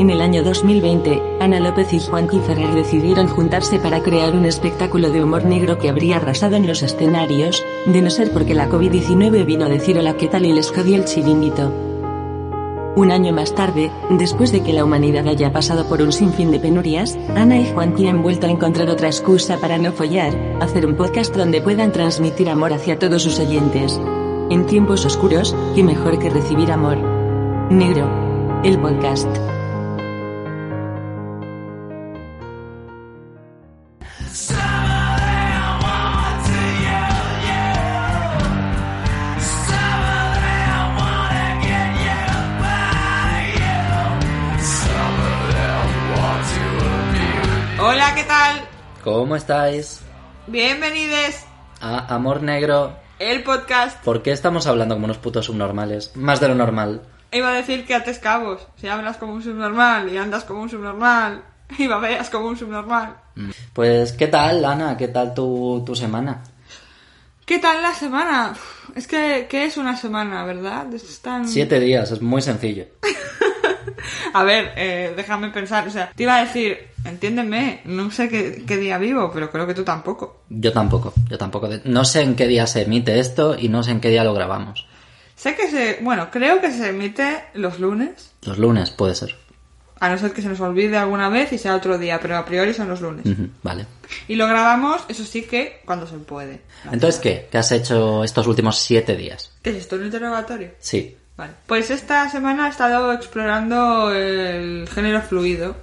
En el año 2020, Ana López y Juan Ferrer decidieron juntarse para crear un espectáculo de humor negro que habría arrasado en los escenarios, de no ser porque la COVID-19 vino a decir hola qué tal y les jodió el chiringuito. Un año más tarde, después de que la humanidad haya pasado por un sinfín de penurias, Ana y Juanqui han vuelto a encontrar otra excusa para no follar, hacer un podcast donde puedan transmitir amor hacia todos sus oyentes. En tiempos oscuros, ¿qué mejor que recibir amor? Negro. El podcast. ¿Cómo estáis? Bienvenidos A Amor Negro. el podcast. ¿Por qué estamos hablando como unos putos subnormales? Más de lo normal. Iba a decir que ates cabos. Si hablas como un subnormal y andas como un subnormal y babeas como un subnormal. Mm. Pues, ¿qué tal, Ana? ¿Qué tal tu, tu semana? ¿Qué tal la semana? Es que, ¿qué es una semana, verdad? Es tan... Siete días, es muy sencillo. A ver, eh, déjame pensar. O sea, te iba a decir, entiéndeme, no sé qué, qué día vivo, pero creo que tú tampoco. Yo tampoco, yo tampoco. No sé en qué día se emite esto y no sé en qué día lo grabamos. Sé que se... Bueno, creo que se emite los lunes. Los lunes, puede ser. A no ser que se nos olvide alguna vez y sea otro día, pero a priori son los lunes. Vale. Y lo grabamos, eso sí que, cuando se puede. Entonces, ¿qué? ¿Qué has hecho estos últimos siete días? ¿Qué es esto? ¿Un interrogatorio? Sí. Vale. Pues esta semana he estado explorando el género fluido,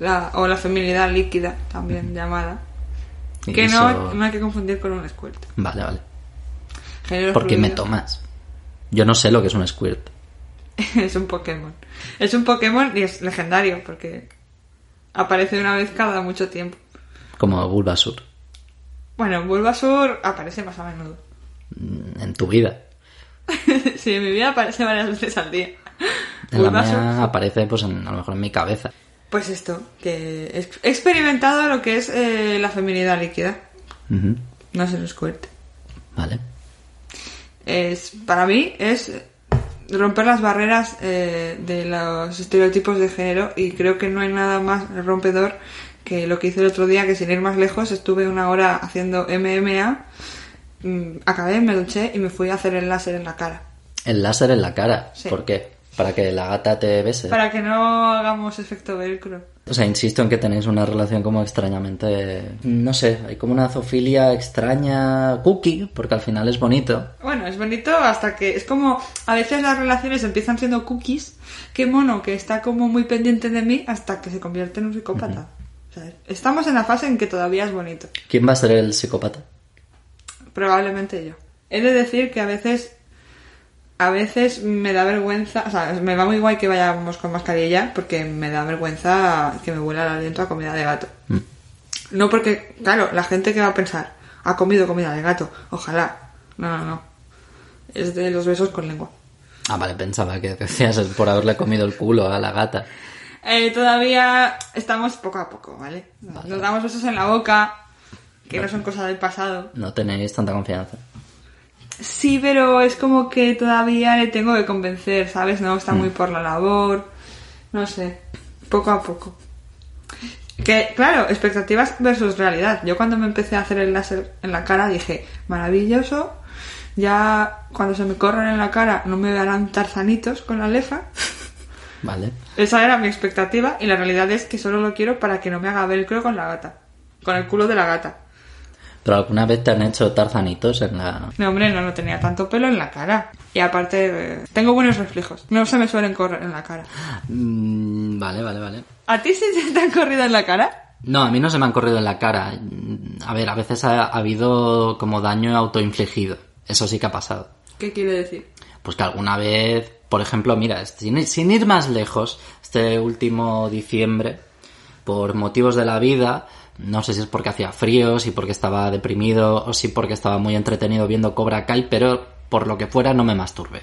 la, o la feminidad líquida, también llamada. Que Eso- no, no hay que confundir con un squirt. Vale, vale. Género ¿Por qué me tomas? Yo no sé lo que es un squirt. es un Pokémon. Es un Pokémon y es legendario, porque aparece una vez cada mucho tiempo. Como Bulbasur. Bueno, Bulbasur aparece más a menudo. Mm, En tu vida. sí, en mi vida aparece varias veces al día. En la mía aparece, pues, en- a lo mejor en mi cabeza. Pues esto, que he experimentado lo que es eh, la feminidad líquida. No es el squirt. Vale. Es, para mí es romper las barreras eh, de los estereotipos de género y creo que no hay nada más rompedor que lo que hice el otro día, que sin ir más lejos estuve una hora haciendo MMA, mm, acabé, me duché y me fui a hacer el láser en la cara. El láser en la cara. Sí. ¿Por qué? Para que la gata te bese. Para que no hagamos efecto velcro. O sea, insisto en que tenéis una relación como extrañamente... No sé, hay como una zoofilia extraña cookie, porque al final es bonito. Bueno, es bonito hasta que es como a veces las relaciones empiezan siendo cookies. Qué mono que está como muy pendiente de mí hasta que se convierte en un psicópata. O sea, estamos en la fase en que todavía es bonito. ¿Quién va a ser el psicópata? Probablemente yo. He de decir que a veces a veces me da vergüenza, o sea, me va muy guay que vayamos con mascarilla porque me da vergüenza que me huela el aliento a comida de gato. Mm. No porque, claro, la gente que va a pensar, ha comido comida de gato, ojalá. No, no, no. Es de los besos con lengua. Ah, vale, pensaba que decías es por haberle comido el culo a la gata. Eh, todavía estamos poco a poco, ¿vale? Nos damos besos en la boca, que no son cosas del pasado. No tenéis tanta confianza. Sí, pero es como que todavía le tengo que convencer, ¿sabes? No está muy por la labor. No sé. Poco a poco. Que, claro, expectativas versus realidad. Yo cuando me empecé a hacer el láser en la cara dije, maravilloso. Ya cuando se me corran en la cara no me darán tarzanitos con la lefa. Vale. Esa era mi expectativa y la realidad es que solo lo quiero para que no me haga velcro con la gata. Con el culo de la gata. ¿Pero alguna vez te han hecho tarzanitos en la... No, hombre, no, no tenía tanto pelo en la cara. Y aparte, eh, tengo buenos reflejos. No se me suelen correr en la cara. Mm, vale, vale, vale. ¿A ti sí se te han corrido en la cara? No, a mí no se me han corrido en la cara. A ver, a veces ha, ha habido como daño autoinfligido. Eso sí que ha pasado. ¿Qué quiere decir? Pues que alguna vez, por ejemplo, mira, sin, sin ir más lejos, este último diciembre, por motivos de la vida, no sé si es porque hacía frío, si porque estaba deprimido o si porque estaba muy entretenido viendo Cobra Kai, pero por lo que fuera no me masturbé.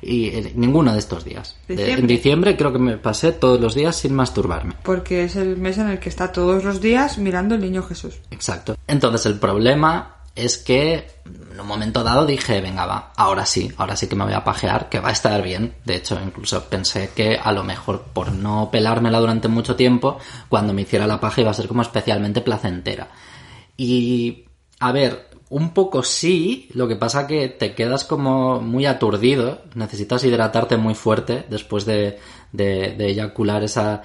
Y eh, ninguno de estos días. En diciembre creo que me pasé todos los días sin masturbarme. Porque es el mes en el que está todos los días mirando el niño Jesús. Exacto. Entonces el problema es que en un momento dado dije, venga, va, ahora sí, ahora sí que me voy a pajear, que va a estar bien. De hecho, incluso pensé que a lo mejor por no pelármela durante mucho tiempo, cuando me hiciera la paja iba a ser como especialmente placentera. Y, a ver, un poco sí, lo que pasa que te quedas como muy aturdido, necesitas hidratarte muy fuerte después de, de, de eyacular esa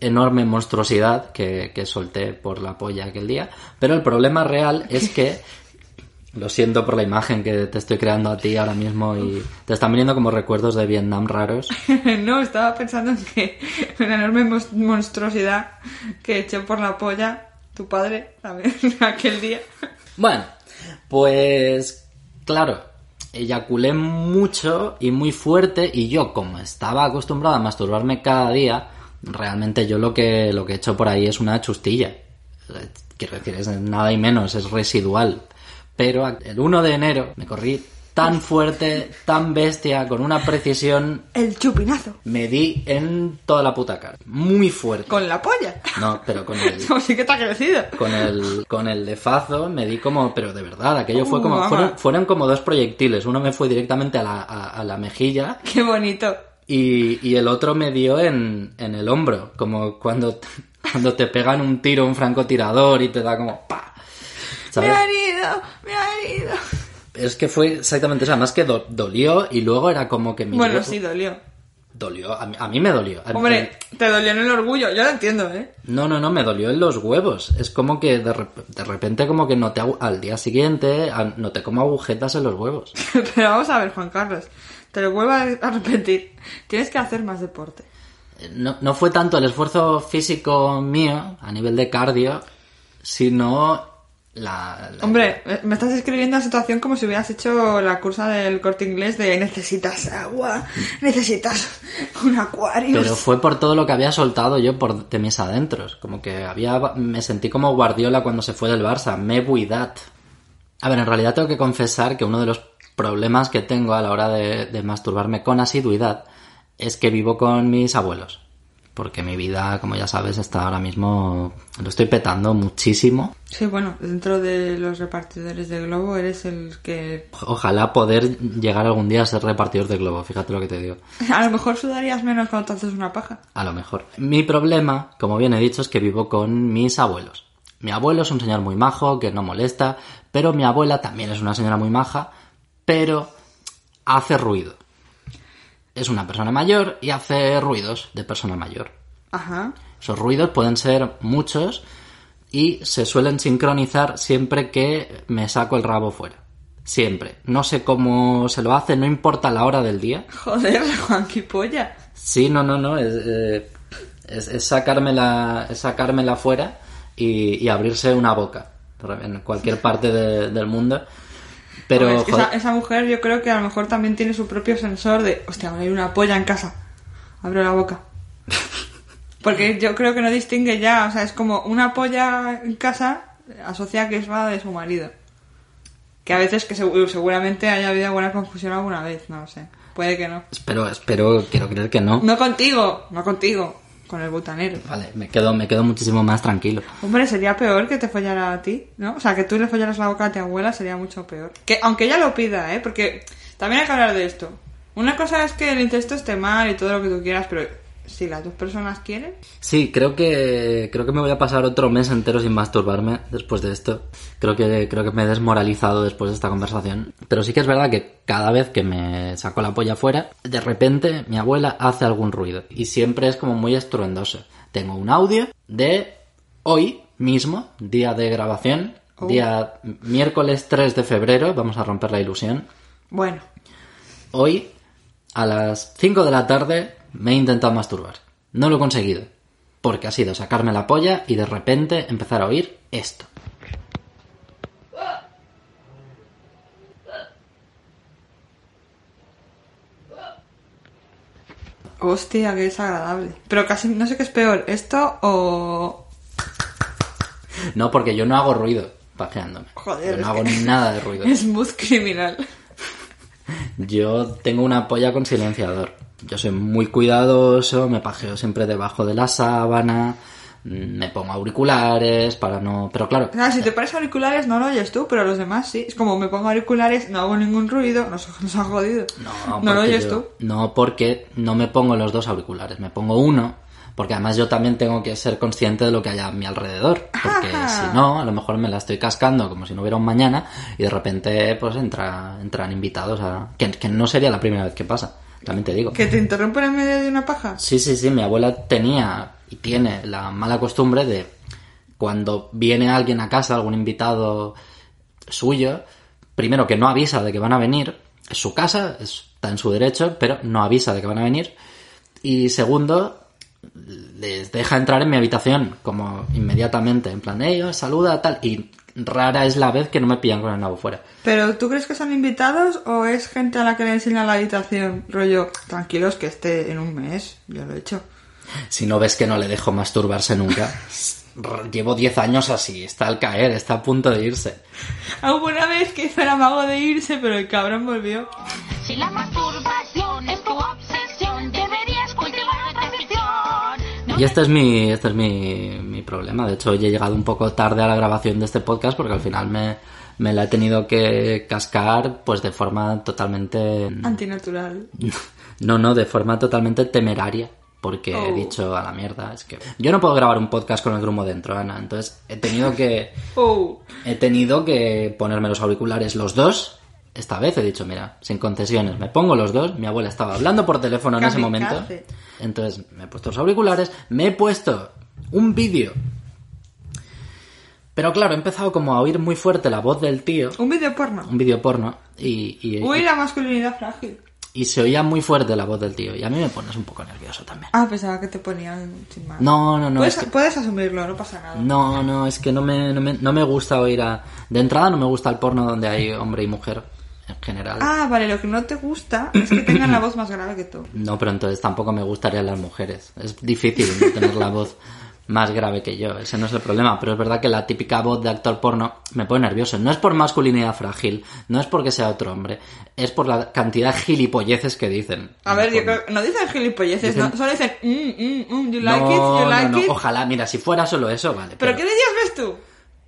enorme monstruosidad que, que solté por la polla aquel día. Pero el problema real es que lo siento por la imagen que te estoy creando a ti ahora mismo y te están viniendo como recuerdos de Vietnam raros. no, estaba pensando en que una enorme monstruosidad que echó por la polla tu padre también aquel día. Bueno, pues claro, eyaculé mucho y muy fuerte y yo como estaba acostumbrado a masturbarme cada día, realmente yo lo que lo que he hecho por ahí es una chustilla. Eh, Quiero decir, es nada y menos, es residual. Pero el 1 de enero me corrí tan fuerte, tan bestia, con una precisión, El chupinazo. me di en toda la puta cara. Muy fuerte. Con la polla. No, pero con el, Como sí que ha crecido. con el con el de Fazo me di como pero de verdad aquello fue Uh, como fueron, fueron como dos proyectiles uno me fue directamente a la, a, a la mejilla Qué bonito. y, y el otro me dio en, en el hombro como cuando cuando te pegan un tiro un francotirador y te da como pa ¿sabes? Herido, me ha herido. es que fue exactamente eso además que do- dolió y luego era como que mi Bueno, sí, dolió. dolió a mí, a mí me dolió Hombre, te dolió en el orgullo, yo lo entiendo, ¿eh? No, no, no, me dolió en los huevos. Es como que de, de repente como que noté al día siguiente a- noté como agujetas en los huevos. Pero vamos a ver, Juan Carlos, te lo vuelvo a a repetir. Tienes que hacer más deporte. No, no fue tanto el esfuerzo físico mío a nivel de cardio, sino la... la- Hombre, me estás escribiendo la situación como si hubieras hecho la cursa del corte inglés de necesitas agua, necesitas un acuario. Pero fue por todo lo que había soltado yo por de mis adentros. Como que había... Me sentí como Guardiola cuando se fue del Barça. Me buidat. A ver, en realidad tengo que confesar que uno de los problemas que tengo a la hora de, de masturbarme con asiduidad es que vivo con mis abuelos. Porque mi vida, como ya sabes, está ahora mismo... Lo estoy petando muchísimo. Sí, bueno, dentro de los repartidores de globo eres el que... Ojalá poder llegar algún día a ser repartidor de globo, fíjate lo que te digo. A lo mejor sudarías menos cuando te haces una paja. A lo mejor. Mi problema, como bien he dicho, es que vivo con mis abuelos. Mi abuelo es un señor muy majo, que no molesta, pero mi abuela también es una señora muy maja, pero hace ruido. Es una persona mayor y hace ruidos de persona mayor. Ajá. Esos ruidos pueden ser muchos y se suelen sincronizar siempre que me saco el rabo fuera. Siempre. No sé cómo se lo hace, no importa la hora del día. Joder, Juan, qué polla. Sí, no, no, no. Es, eh, es, es sacármela, es sacármela fuera y, y abrirse una boca en cualquier parte de- del mundo. Pero, es que esa, esa mujer yo creo que a lo mejor también tiene su propio sensor de, hostia, ahora hay una polla en casa. Abro la boca. Porque yo creo que no distingue ya, o sea, es como una polla en casa asocia que es la de su marido. Que a veces que segu- seguramente haya habido alguna confusión alguna vez, no lo sé. Puede que no. espero, espero, quiero creer que no. No contigo, no contigo, con el butanero. Vale, me quedo, me quedo muchísimo más tranquilo. Hombre, sería peor que te follara a ti, ¿no? O sea, que tú le follaras la boca a tu abuela sería mucho peor. Que aunque ella lo pida, ¿eh? Porque también hay que hablar de esto. Una cosa es que el incesto esté mal y todo lo que tú quieras, pero si las dos personas quieren... Sí, creo que creo que me voy a pasar otro mes entero sin masturbarme después de esto. Creo que creo que me he desmoralizado después de esta conversación. Pero sí que es verdad que cada vez que me saco la polla fuera, de repente mi abuela hace algún ruido y siempre es como muy estruendoso. Tengo un audio de hoy mismo, día de grabación, Oh. día miércoles 3 de febrero, vamos a romper la ilusión. Bueno, Hoy, a las 5 de la tarde, me he intentado masturbar. No lo he conseguido. Porque ha sido sacarme la polla y de repente empezar a oír esto. hostia, qué desagradable. Pero casi no sé qué es peor, esto o... No, porque yo no hago ruido pajeándome. Joder, Yo no es hago nada de ruido. Smooth criminal. Yo tengo una polla con silenciador. Yo soy muy cuidadoso, me pajeo siempre debajo de la sábana, mm, me pongo auriculares para no... Pero claro, O sea, si te pones auriculares no lo oyes tú, pero los demás sí. Es como me pongo auriculares, no hago ningún ruido, nos, nos ha jodido. no, no lo oyes yo- tú. No, porque no me pongo los dos auriculares, me pongo uno, porque además yo también tengo que ser consciente de lo que hay a mi alrededor, porque Ajá. si no, a lo mejor me la estoy cascando como si no hubiera un mañana y de repente pues entra, entran invitados a... Que, que no sería la primera vez que pasa, también te digo. ¿Que te interrumpen en medio de una paja? Sí, sí, sí, mi abuela tenía y tiene la mala costumbre de cuando viene alguien a casa, algún invitado suyo, primero que no avisa de que van a venir, es su casa, está en su derecho, pero no avisa de que van a venir, y segundo, les deja entrar en mi habitación como inmediatamente, en plan, ellos saluda, tal, y rara es la vez que no me pillan con el nabo fuera. ¿Pero tú crees que son invitados o es gente a la que le enseña la habitación? Rollo, tranquilos que esté en un mes, yo lo he hecho. Si no ves que no le dejo masturbarse nunca. Llevo 10 años así, está al caer, está a punto de irse. Alguna vez que hizo el amago de irse, pero el cabrón volvió. Si la masturbación es tu obsesión, deberías cultivar otra afición. No Y este es mi, este es mi problema. De hecho, hoy he llegado un poco tarde a la grabación de este podcast porque al final me, me la he tenido que cascar pues de forma totalmente... Antinatural. No, no, de forma totalmente temeraria. Porque he Oh. dicho a la mierda, es que yo no puedo grabar un podcast con el grumo dentro, Ana. Entonces he tenido que... Oh. He tenido que ponerme los auriculares los dos. Esta vez he dicho, mira, sin concesiones, me pongo los dos. Mi abuela estaba hablando por teléfono en ese momento. Entonces me he puesto los auriculares, me he puesto un vídeo. Pero claro, he empezado como a oír muy fuerte la voz del tío, Un vídeo porno. un vídeo porno, y, y, Uy, la masculinidad frágil. y se oía muy fuerte la voz del tío. Y a mí me pones un poco nervioso también. Ah, pensaba que te ponían sin más. No, no, no. puedes, es que- puedes asumirlo, no pasa nada. No, no, es que no me, no me, no me gusta oír a... De entrada no me gusta el porno donde hay hombre y mujer, en general. Ah, vale, lo que no te gusta es que tengan la voz más grave que tú. No, pero entonces tampoco me gustarían las mujeres. Es difícil no tener la voz más grave que yo. Ese no es el problema. Pero es verdad que la típica voz de actor porno me pone nervioso. No es por masculinidad frágil, no es porque sea otro hombre. Es por la cantidad de gilipolleces que dicen. A ver, yo creo no dicen gilipolleces, Dicen- no, solo dicen, mm, mm, mm, you like no, it, you like no, it. ojalá, mira, si fuera solo eso, vale. ¿Pero qué vídeos ves tú?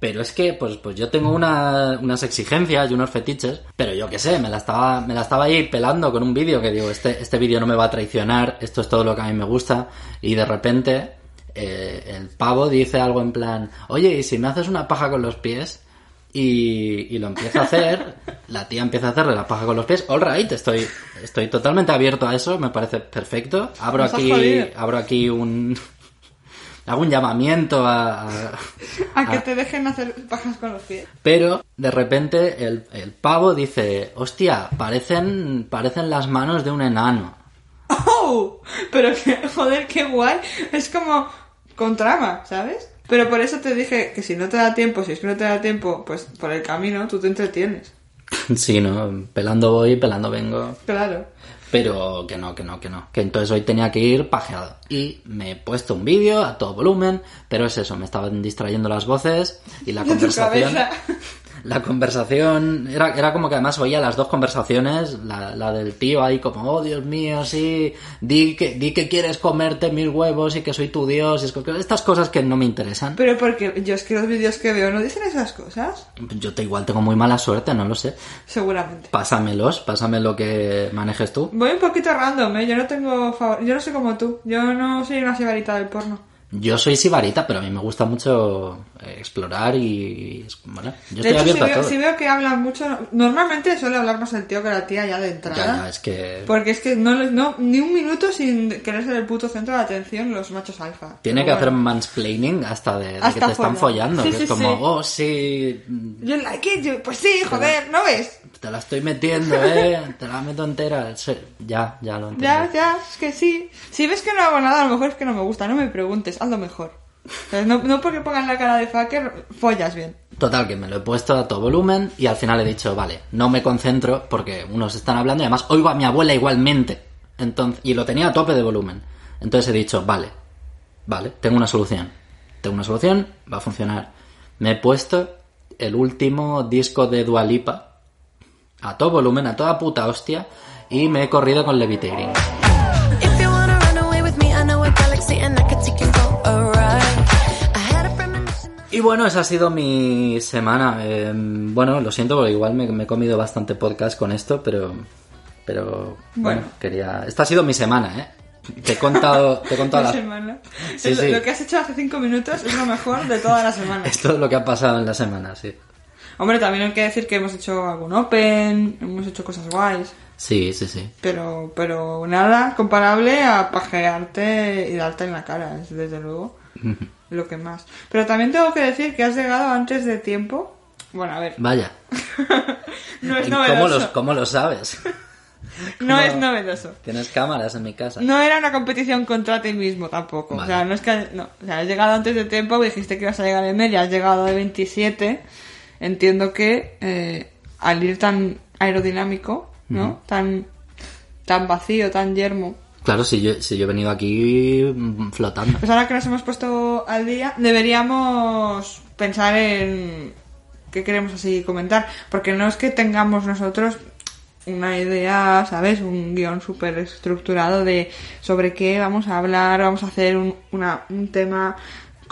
Pero es que, pues, pues yo tengo una- unas exigencias y unos fetiches, pero yo qué sé, me la estaba, me la estaba ahí pelando con un vídeo que digo, este, este vídeo no me va a traicionar, esto es todo lo que a mí me gusta, y de repente eh, el pavo dice algo en plan, oye, ¿y si me haces una paja con los pies? Y, y lo empieza a hacer, la tía empieza a hacerle la paja con los pies, all right, estoy, estoy totalmente abierto a eso, me parece perfecto. Abro aquí, abro aquí un, hago un llamamiento a- a, A que te dejen hacer pajas con los pies. pero de repente el, el pavo dice, hostia, parecen, parecen las manos de un enano. ¡Oh! Pero que, joder, qué guay. Es como con trama, ¿sabes? Pero por eso te dije que si no te da tiempo, si es que no te da tiempo, pues por el camino tú te entretienes. sí, ¿no? Pelando voy, pelando vengo. Claro. Pero que no, que no, que no. Que entonces hoy tenía que ir pajeado. Y me he puesto un vídeo a todo volumen, pero es eso, me estaban distrayendo las voces y la conversación. La conversación, era, era como que además oía las dos conversaciones, la, la del tío ahí como, oh Dios mío, sí, di que, di que quieres comerte mil huevos y que soy tu Dios, y es que- estas cosas que no me interesan. Pero porque yo es que los vídeos que veo no dicen esas cosas. Yo te igual tengo muy mala suerte, no lo sé. Seguramente. Pásamelos, pásame lo que manejes tú. Voy un poquito random, ¿eh? Yo no tengo favor... Yo no soy como tú. Yo no soy una sibarita del porno. Yo soy sibarita, pero a mí me gusta mucho eh, explorar y... Bueno, yo De estoy hecho, si abierto a veo, todo. si veo que hablan mucho... Normalmente suele hablar más el tío que la tía ya de entrada. Ya, ya, es que... Porque es que no, no ni un minuto sin querer ser el puto centro de atención los machos alfa. Tiene Pero que hacer mansplaining hasta de, de que te están follando. Sí, que sí, es como, sí. oh, sí, Yo like it, pues sí, joder, ¿no ves? Te la estoy metiendo, eh, te la meto entera. Ya, ya lo entiendo. Ya, ya, es que sí. Si ves que no hago nada, a lo mejor es que no me gusta, no me preguntes, hazlo mejor. No, no porque pongan la cara de fucker, follas bien. Total, que me lo he puesto a todo volumen y al final he dicho, vale, no me concentro porque unos están hablando y además oigo a mi abuela igualmente. Entonces, y lo tenía a tope de volumen. Entonces he dicho, vale, vale, tengo una solución. Tengo una solución, va a funcionar. Me he puesto el último disco de Dualipa a todo volumen, a toda puta hostia y me he corrido con Levitating. Ride. bueno, esa ha sido mi semana. Eh, bueno, lo siento porque igual me, me he comido bastante podcast con esto, pero... Pero bueno, Bueno. quería... Esta ha sido mi semana, ¿eh? Te he contado, te he contado La semana. Sí, Es lo-. Lo que has hecho hace cinco minutos es lo mejor de toda la semana. Es todo lo que ha pasado en la semana, sí. Hombre, también hay que decir que hemos hecho algún open, hemos hecho cosas guays, Sí, sí, sí. pero, pero nada comparable a pajearte y darte en la cara, es desde luego lo que más. Pero también tengo que decir que has llegado antes de tiempo. Bueno, a ver, Vaya. no es ¿Y novedoso. ¿Cómo, los, ¿Cómo lo sabes? No es novedoso. Tienes cámaras en mi casa. No era una competición contra ti mismo tampoco. Vale. O sea, no es que. No. O sea, has llegado antes de tiempo, dijiste que ibas a llegar en media, has llegado de 27. Entiendo que eh, al ir tan aerodinámico, ¿no? Tan, tan vacío, tan yermo. Claro, si yo, si yo he venido aquí mm, flotando. Pues ahora que nos hemos puesto al día, deberíamos pensar en qué queremos así comentar. Porque no es que tengamos nosotros una idea, ¿sabes? Un guion súper estructurado de sobre qué vamos a hablar, vamos a hacer un, una, un tema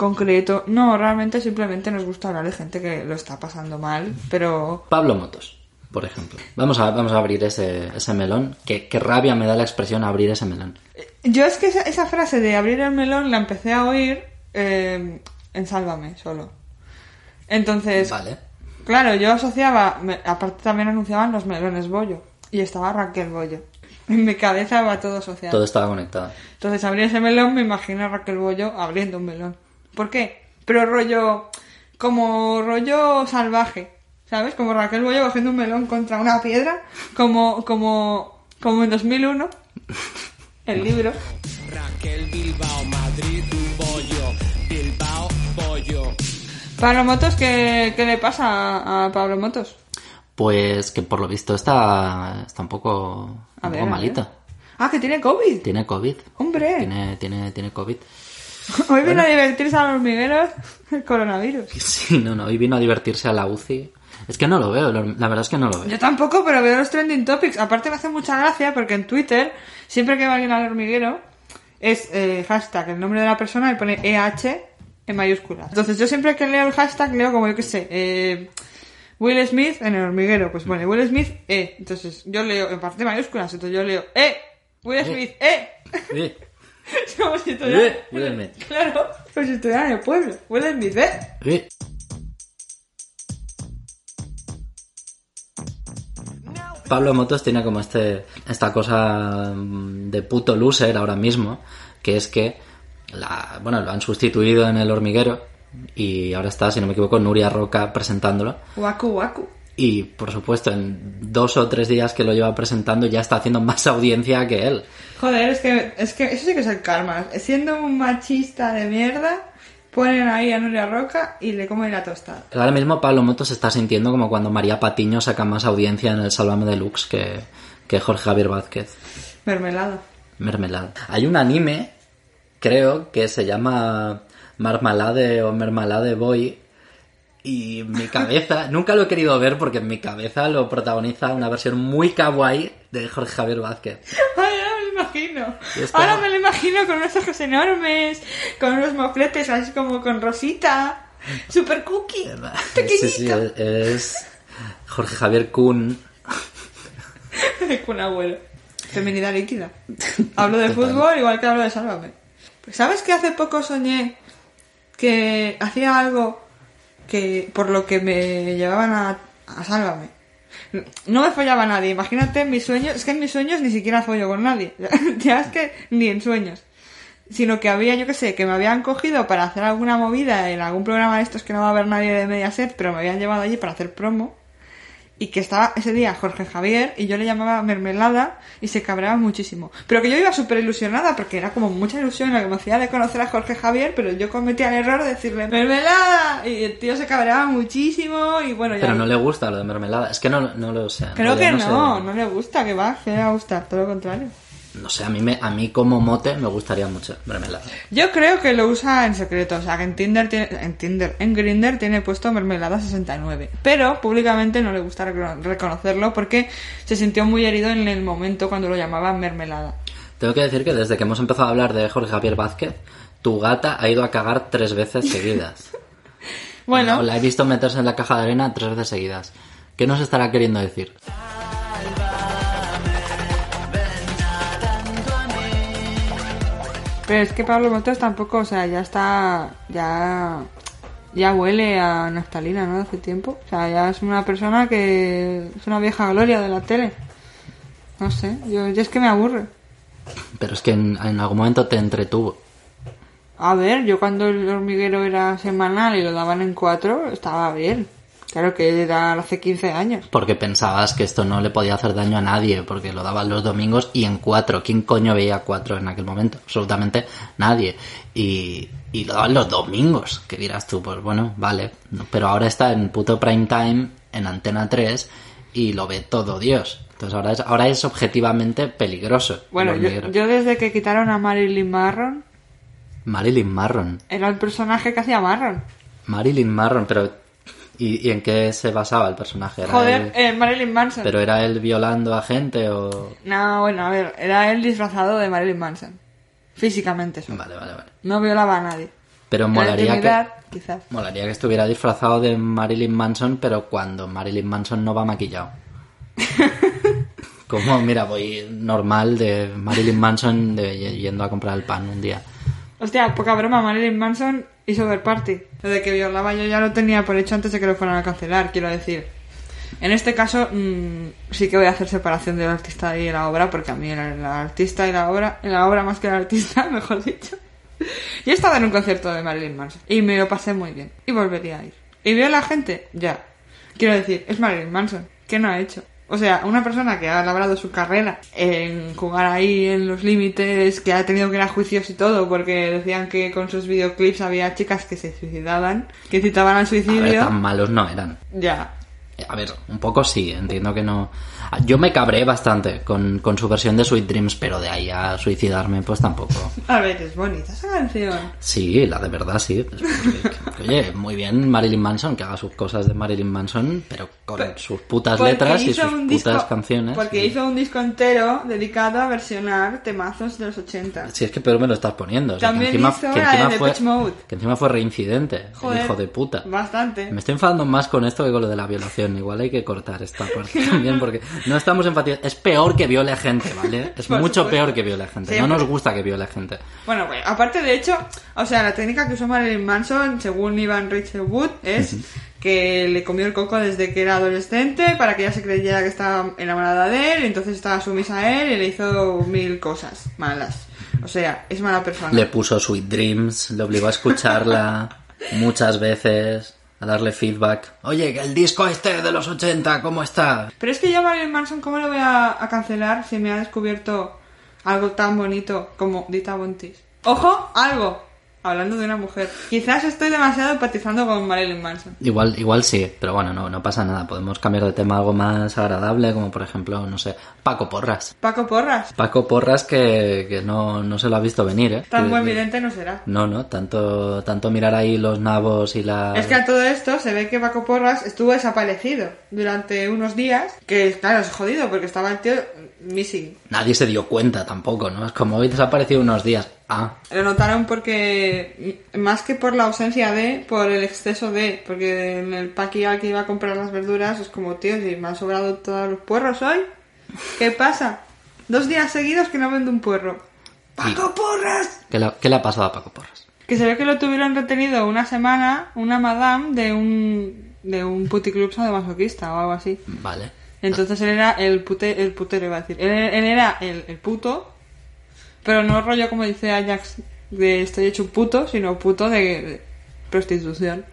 concreto. No, realmente simplemente nos gusta hablar de gente que lo está pasando mal, pero... Pablo Motos, por ejemplo. Vamos a, vamos a abrir ese, ese melón. Qué, qué rabia me da la expresión abrir ese melón. Yo es que esa, esa frase de abrir el melón la empecé a oír eh, en Sálvame, solo. Entonces, Vale. Claro, yo asociaba, me- aparte también anunciaban los melones bollo y estaba Raquel Bollo. En mi cabeza va todo asociado. Todo estaba conectado. Entonces abrí ese melón, me imagino a Raquel Bollo abriendo un melón. ¿Por qué? Pero rollo, como rollo salvaje, ¿sabes? Como Raquel Bollo cogiendo un melón contra una piedra, como, como, como en 2001, el libro. Raquel Bilbao, Madrid, bollo. Bilbao, bollo. Pablo Motos, ¿qué, qué le pasa a, a Pablo Motos? Pues que por lo visto está, está un poco, un A ver, poco malito. Ah, que tiene COVID. Tiene COVID. Hombre. Tiene, tiene, tiene COVID. Hoy viene a divertirse a los hormigueros el coronavirus. Sí, no, no. Hoy vino a divertirse a la UCI. Es que no lo veo, la verdad es que no lo veo. Yo tampoco, pero veo los trending topics. Aparte me hace mucha gracia porque en Twitter, siempre que va alguien al hormiguero, es eh, hashtag el nombre de la persona y pone EH en mayúsculas. Entonces yo siempre que leo el hashtag leo como yo que sé, eh, Will Smith en el hormiguero, pues pone Will Smith E. Entonces yo leo en parte mayúsculas, entonces yo leo E. Will Smith E. Como si. Claro, como si en el pueblo. Will Smith E. eh. Pablo Motos tiene como este esta cosa mm, de puto loser ahora mismo, que es que la, bueno, lo han sustituido en el hormiguero y ahora está, si no me equivoco, Nuria Roca presentándolo. Waku Waku. Y por supuesto, en dos o tres días que lo lleva presentando ya está haciendo más audiencia que él. Joder, es que, es que eso sí que es el karma. Siendo un machista de mierda, ponen ahí a Nuria Roca y le comen la tostada. Ahora mismo Pablo Motos se está sintiendo como cuando María Patiño saca más audiencia en el Sálvame Deluxe que, que Jorge Javier Vázquez. Mermelada. Mermelada. Hay un anime, creo, que se llama Marmalade o Mermalade Boy. Y en mi cabeza, nunca lo he querido ver porque en mi cabeza lo protagoniza una versión muy kawaii de Jorge Javier Vázquez. Ay, ahora me lo imagino. Como- Ahora me lo imagino con unos ojos enormes, con unos mofletes así como con rosita. Super cookie. Sí, sí, es, Jorge Javier Kun. con abuelo. Feminidad líquida. Hablo de Total. fútbol igual que hablo de Sálvame. Pues, ¿Sabes que hace poco soñé que hacía algo que por lo que me llevaban a, Sálvame? No me follaba nadie. Imagínate en mis sueños. Es que en mis sueños ni siquiera follo con nadie. ya es que ni en sueños. Sino que había, yo qué sé, que me habían cogido para hacer alguna movida en algún programa de estos que no va a haber nadie de Mediaset, pero me habían llevado allí para hacer promo y que estaba ese día Jorge Javier y yo le llamaba mermelada y se cabreaba muchísimo. Pero que yo iba súper ilusionada porque era como mucha ilusión la que me hacía de conocer a Jorge Javier, pero yo cometía el error de decirle mermelada y el tío se cabreaba muchísimo y bueno, ya... Pero no le gusta lo de mermelada. Es que no, no lo sé. Creo que no, sé. no le gusta, que va, que le va a gustar, todo lo contrario. No sé, a mí, me, a mí como mote me gustaría mucho mermelada. Yo creo que lo usa en secreto, o sea, que en Tinder tiene, en Tinder, en Grinder tiene puesto mermelada 69, pero públicamente no le gusta recono- reconocerlo porque se sintió muy herido en el momento cuando lo llamaban mermelada. Tengo que decir que desde que hemos empezado a hablar de Jorge Javier Vázquez, tu gata ha ido a cagar tres veces seguidas. Bueno. La he visto meterse en la caja de arena tres veces seguidas. ¿Qué nos estará queriendo decir? Pero es que Pablo Motos tampoco, o sea, ya está, ya, ya huele a naftalina, ¿no? Hace tiempo. O sea, ya es una persona que es una vieja gloria de la tele. No sé, yo, yo es que me aburre. Pero es que en, en algún momento te entretuvo. A ver, yo cuando el hormiguero era semanal y lo daban en cuatro, estaba bien. Claro que era hace 15 años. Porque pensabas que esto no le podía hacer daño a nadie, porque lo daban los domingos y en cuatro. ¿Quién coño veía cuatro en aquel momento? Absolutamente nadie. Y, y lo daban los domingos, que dirás tú, pues bueno, vale. Pero ahora está en puto prime time, en Antena 3, y lo ve todo Dios. Entonces ahora es, ahora es objetivamente peligroso. el Bueno, yo, yo desde que quitaron a Marilyn Marron, Marilyn Marron. era el personaje que hacía Marron. Marilyn Marron, pero... ¿y, y en qué se basaba el personaje? ¿Era Joder, él- eh, Marilyn Manson. ¿Pero era él violando a gente o...? No, bueno, a ver, era él disfrazado de Marilyn Manson. Físicamente eso. Vale, vale, vale. No violaba a nadie. Pero molaría que... quizás. Molaría que estuviera disfrazado de Marilyn Manson, pero cuando Marilyn Manson no va maquillado. Como, mira, voy normal de Marilyn Manson de, yendo a comprar el pan un día. Hostia, poca broma, Marilyn Manson hizo Over Party. Lo de que violaba yo ya lo tenía por hecho antes de que lo fueran a cancelar, quiero decir. En este caso, mm, sí que voy a hacer separación del artista y la obra, porque a mí el artista y la obra, la obra más que el artista, mejor dicho. Yo he estado en un concierto de Marilyn Manson y me lo pasé muy bien. Y volvería a ir. ¿Y veo a la gente? Ya. Quiero decir, es Marilyn Manson. ¿Qué no ha hecho? O sea, una persona que ha labrado su carrera en jugar ahí en los límites, que ha tenido que ir a juicios y todo, porque decían que con sus videoclips había chicas que se suicidaban, que citaban al A ver, suicidio. tan malos no eran. Ya. Eh, A ver, un poco sí, entiendo que no... Ah, Yo me cabré bastante con, con su versión de Sweet Dreams, pero de ahí a suicidarme, pues tampoco. A ver, es bonita esa canción. Sí, la de verdad sí. Oye, muy bien Marilyn Manson, que haga sus cosas de Marilyn Manson, pero con sus putas letras y sus putas disco- canciones. Porque y- hizo un disco entero dedicado a versionar temazos de los 80. Si es que peor me lo estás poniendo. o sea, También que encima, hizo que encima de fue, Mode. que encima fue reincidente, el Joder, hijo de puta. Bastante. Me estoy enfadando más con esto que con lo de la violación. Igual hay que cortar esta parte también porque no estamos enfatizando. Es peor que viole gente, ¿vale? Es Por mucho supuesto. peor que viole gente. No nos gusta que viole gente. Bueno, pues, aparte de hecho, o sea, la técnica que usó Marilyn Manson, según Ivan Rachel Wood, es que le comió el coco desde que era adolescente para que ella se creyera que estaba enamorada de él, y entonces estaba sumisa a él y le hizo mil cosas malas. O sea, es mala persona. Le puso Sweet Dreams, le obligó a escucharla muchas veces, a darle feedback. Oye, que el disco este de los 80, ¿cómo está? Pero es que yo a Marilyn Manson, ¿cómo lo voy a, a cancelar si me ha descubierto algo tan bonito como Dita Bontis? ¡Ojo! Algo. Hablando de una mujer. Quizás estoy demasiado empatizando con Marilyn Manson. Igual, igual sí, pero bueno, no, no pasa nada. Podemos cambiar de tema a algo más agradable, como por ejemplo, no sé, Paco Porras. Paco Porras. Paco Porras que, que no, no se lo ha visto venir, ¿eh? Tan Que- buen vidente no será. No, no, tanto, tanto mirar ahí los nabos y la... Es que a todo esto se ve que Paco Porras estuvo desaparecido durante unos días, que claro, es jodido porque estaba el tío missing. Nadie se dio cuenta tampoco, ¿no? Es como hoy desaparecido unos días. Ah, Lo notaron porque, más que por la ausencia de, por el exceso de, porque en el paqui al que iba a comprar las verduras es como, tío, si me han sobrado todos los puerros hoy, ¿qué pasa? Dos días seguidos que no vendo un puerro. ¡Paco Porras! ¿qué le, qué le ha pasado a Paco Porras? Que se ve que lo tuvieron retenido una semana, una madame de un, de un puticlub sadomasoquista o algo así. Vale. Entonces él era el, pute, el putero, iba a decir. Él, él era el, el puto, pero no rollo como dice Ajax de estoy hecho un puto, sino puto de, de prostitución.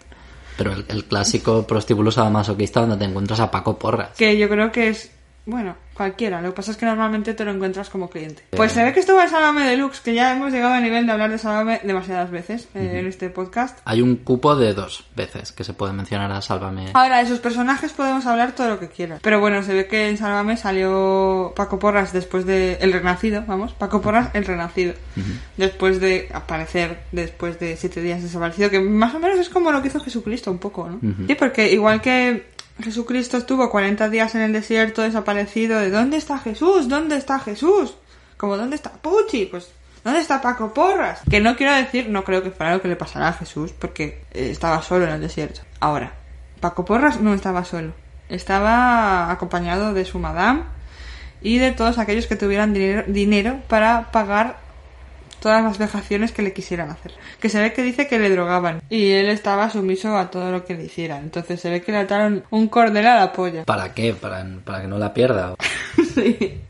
Pero el, el clásico prostíbulo sadomasoquista donde te encuentras a Paco Porras. Que yo creo que es, bueno, cualquiera. Lo que pasa es que normalmente te lo encuentras como cliente. Pues se ve que estuvo en Sálvame Deluxe, que ya hemos llegado a nivel de hablar de Sálvame demasiadas veces eh, en este podcast. Hay un cupo de dos veces que se puede mencionar a Sálvame. Ahora, de sus personajes podemos hablar todo lo que quieras. Pero bueno, se ve que en Sálvame salió Paco Porras después de El Renacido, vamos, Paco Porras el Renacido. Después de aparecer, después de siete días desaparecido, que más o menos es como lo que hizo Jesucristo un poco, ¿no? Sí, porque igual que Jesucristo estuvo 40 días en el desierto desaparecido, de ¿dónde está Jesús? ¿Dónde está Jesús? Como ¿dónde está Pucci? Pues ¿Dónde está Paco Porras? Que no quiero decir, no creo que fuera lo que le pasara a Jesús, porque eh, estaba solo en el desierto. Ahora, Paco Porras no estaba solo. Estaba acompañado de su madame y de todos aquellos que tuvieran dinero para pagar todas las vejaciones que le quisieran hacer. Que se ve que dice que le drogaban y él estaba sumiso a todo lo que le hicieran. Entonces se ve que le ataron un cordel a la polla. ¿Para qué? ¿Para, para que no la pierda? Sí.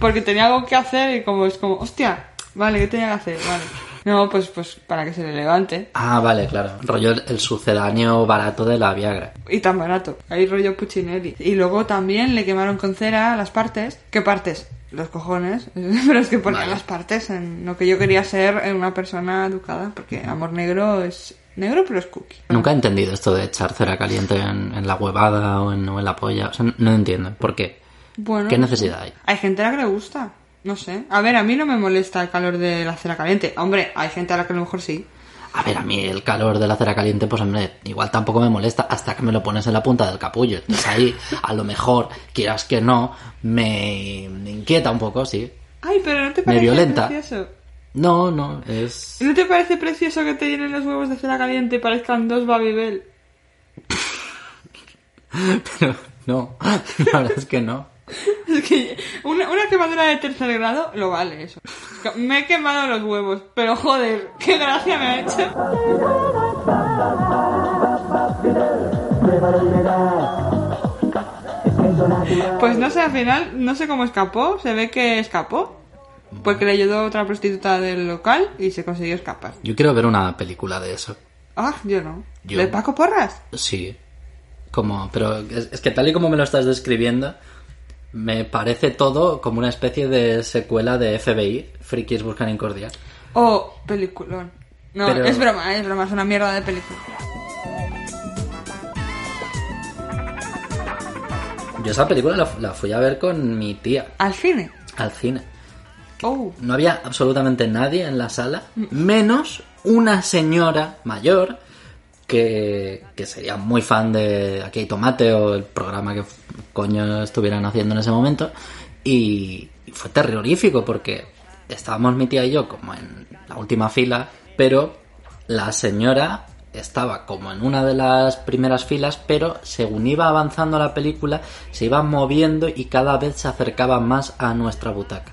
Porque tenía algo que hacer y como es como, hostia, vale, ¿qué tenía que hacer? Vale. No, pues, pues para que se le levante. Ah, vale, claro. Rollo el, el sucedáneo barato de la Viagra. Y tan barato. Ahí rollo Puccinelli. Y luego también le quemaron con cera las partes. ¿Qué partes? Los cojones. Pero es que Vale. las partes en lo que yo quería ser en una persona educada. Porque amor negro es negro, pero es cookie. Nunca he entendido esto de echar cera caliente en, en la huevada o en, o en la polla. O sea, no entiendo. ¿Por qué? Bueno. ¿Qué necesidad hay? Hay gente a la que le gusta. No sé. A ver, a mí no me molesta el calor de la cera caliente. Hombre, hay gente a la que a lo mejor sí. A ver, a mí el calor de la cera caliente, pues hombre, igual tampoco me molesta hasta que me lo pones en la punta del capullo. Entonces ahí, a lo mejor, quieras que no, me, me inquieta un poco, sí. Ay, pero ¿no te Me parece violenta. precioso? No, no, es... ¿No te parece precioso que te llenen los huevos de cera caliente y parezcan dos Babybel? Pero no, la verdad es que no. Es que una, una quemadura de tercer grado lo vale eso. Me he quemado los huevos, pero joder, qué gracia me ha hecho. Pues no sé, al final, no sé cómo escapó, se ve que escapó. Porque le ayudó otra prostituta del local y se consiguió escapar. Yo quiero ver una película de eso. Ah, yo no. Yo- ¿De Paco Porras? Sí. Como, pero es, es que tal y como me lo estás describiendo, me parece todo como una especie de secuela de FBI, Frikis Buscan Incordia. Oh, peliculón. No, Pero- es broma, es broma, es una mierda de película. Yo esa película la, la fui a ver con mi tía Al cine. al cine. Oh. No había absolutamente nadie en la sala, menos una señora mayor que, sería muy fan de Aquí hay tomate o el programa que coño estuvieran haciendo en ese momento. Y, y fue terrorífico porque estábamos mi tía y yo como en la última fila, pero la señora estaba como en una de las primeras filas, pero según iba avanzando la película, se iba moviendo y cada vez se acercaba más a nuestra butaca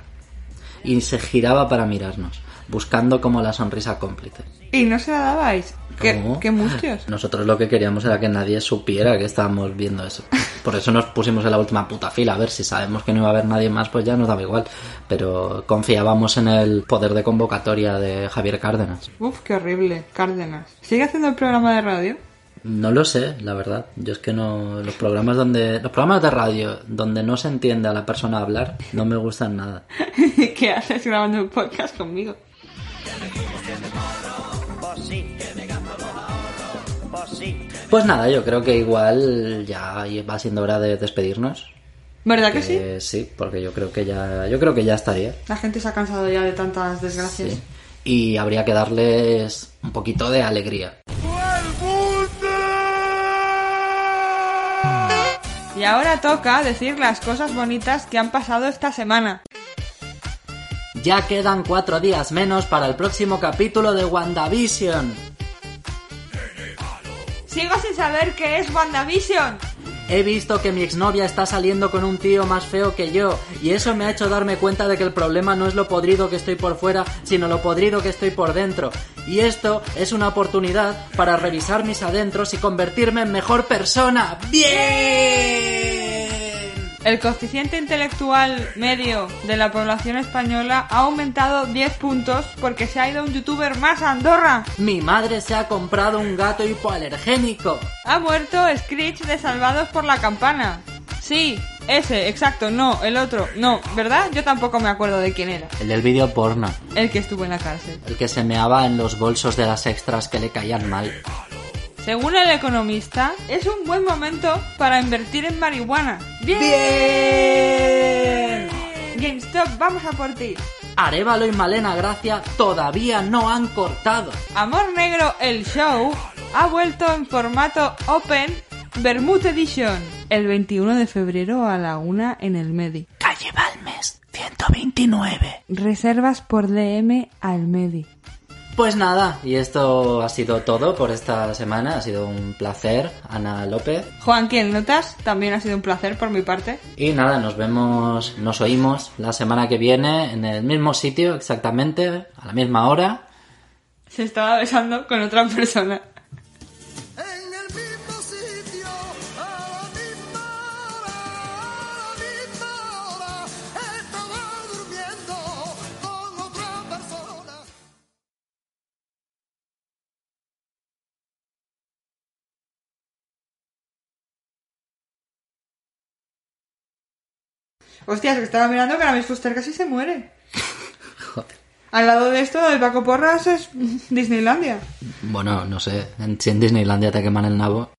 y se giraba para mirarnos, buscando como la sonrisa cómplice. ¿Y no se la dabais? ¿Qué, No. qué mustios? Nosotros lo que queríamos era que nadie supiera que estábamos viendo eso. Por eso nos pusimos en la última puta fila. A ver, si sabemos que no iba a haber nadie más, pues ya nos daba igual. Pero confiábamos en el poder de convocatoria de Javier Cárdenas. Uf, qué horrible. Cárdenas. ¿Sigue haciendo el programa de radio? No lo sé, la verdad. Yo es que no. Los programas donde. Los programas de radio donde no se entiende a la persona hablar no me gustan nada. ¿Qué haces grabando un podcast conmigo? Pues nada, yo creo que igual ya va siendo hora de despedirnos. ¿Verdad que sí? Eh, sí, porque yo creo que ya. Yo creo que ya estaría. La gente se ha cansado ya de tantas desgracias. Sí. Y habría que darles un poquito de alegría. Y ahora toca decir las cosas bonitas que han pasado esta semana. Ya quedan cuatro días menos para el próximo capítulo de WandaVision. Sigo sin saber qué es WandaVision. He visto que mi exnovia está saliendo con un tío más feo que yo, y eso me ha hecho darme cuenta de que el problema no es lo podrido que estoy por fuera, sino lo podrido que estoy por dentro. Y esto es una oportunidad para revisar mis adentros y convertirme en mejor persona. ¡Bien! El coeficiente intelectual medio de la población española ha aumentado 10 puntos porque se ha ido un youtuber más a Andorra. Mi madre se ha comprado un gato hipoalergénico. Ha muerto Screech de Salvados por la Campana. Sí, ese, exacto, no, el otro, no, ¿verdad? Yo tampoco me acuerdo de quién era. El del vídeo porno. El que estuvo en la cárcel. El que se meaba en los bolsos de las extras que le caían mal. Según el economista, es un buen momento para invertir en marihuana. ¡Bien! GameStop, vamos a por ti. Arevalo y Malena Gracia todavía no han cortado. Amor Negro, el show, ha vuelto en formato Open Vermouth Edition. El 21 de febrero a la una en el Medi. Calle Balmes, 129. Reservas por DM al Medi. Pues nada, y esto ha sido todo por esta semana. Ha sido un placer, Ana López. Juan, ¿quién notas? También ha sido un placer por mi parte. Y nada, nos vemos, nos oímos la semana que viene en el mismo sitio, exactamente, a la misma hora. Se estaba besando con otra persona. Hostias, que estaba mirando que la Miss Fuster casi se muere. Joder. Al lado de esto, el Paco Porras es Disneylandia. Bueno, no sé, en- si en Disneylandia te queman el nabo.